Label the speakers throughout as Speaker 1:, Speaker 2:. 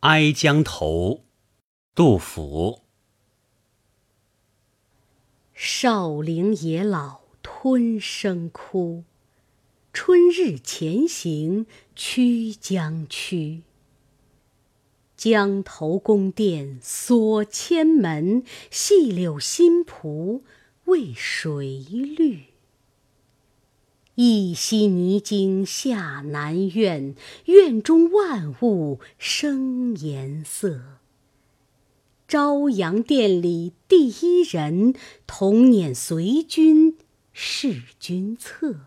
Speaker 1: 哀江头，杜甫。
Speaker 2: 少陵野老吞声哭，春日前行曲江曲。江头宫殿锁千门，细柳新蒲为谁绿？一夕泥惊下南苑，院中万物生颜色。朝阳殿里第一人，同辇随君侍君侧。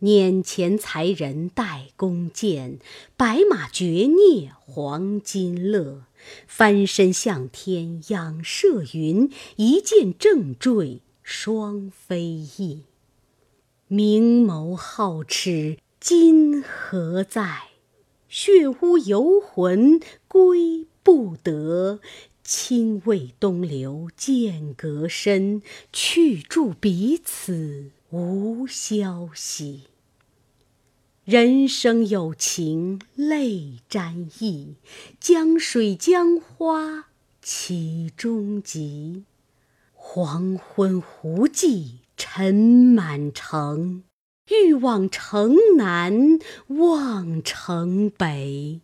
Speaker 2: 辇前才人带弓箭，白马绝孽黄金勒。翻身向天仰射云，一箭正坠双飞翼。明眸皓齿今何在？血污游魂归不得。亲为东流剑阁深，去住彼此无消息。人生有情泪沾衣，江水江花岂中极。黄昏胡骑尘满城，欲往城南望城北。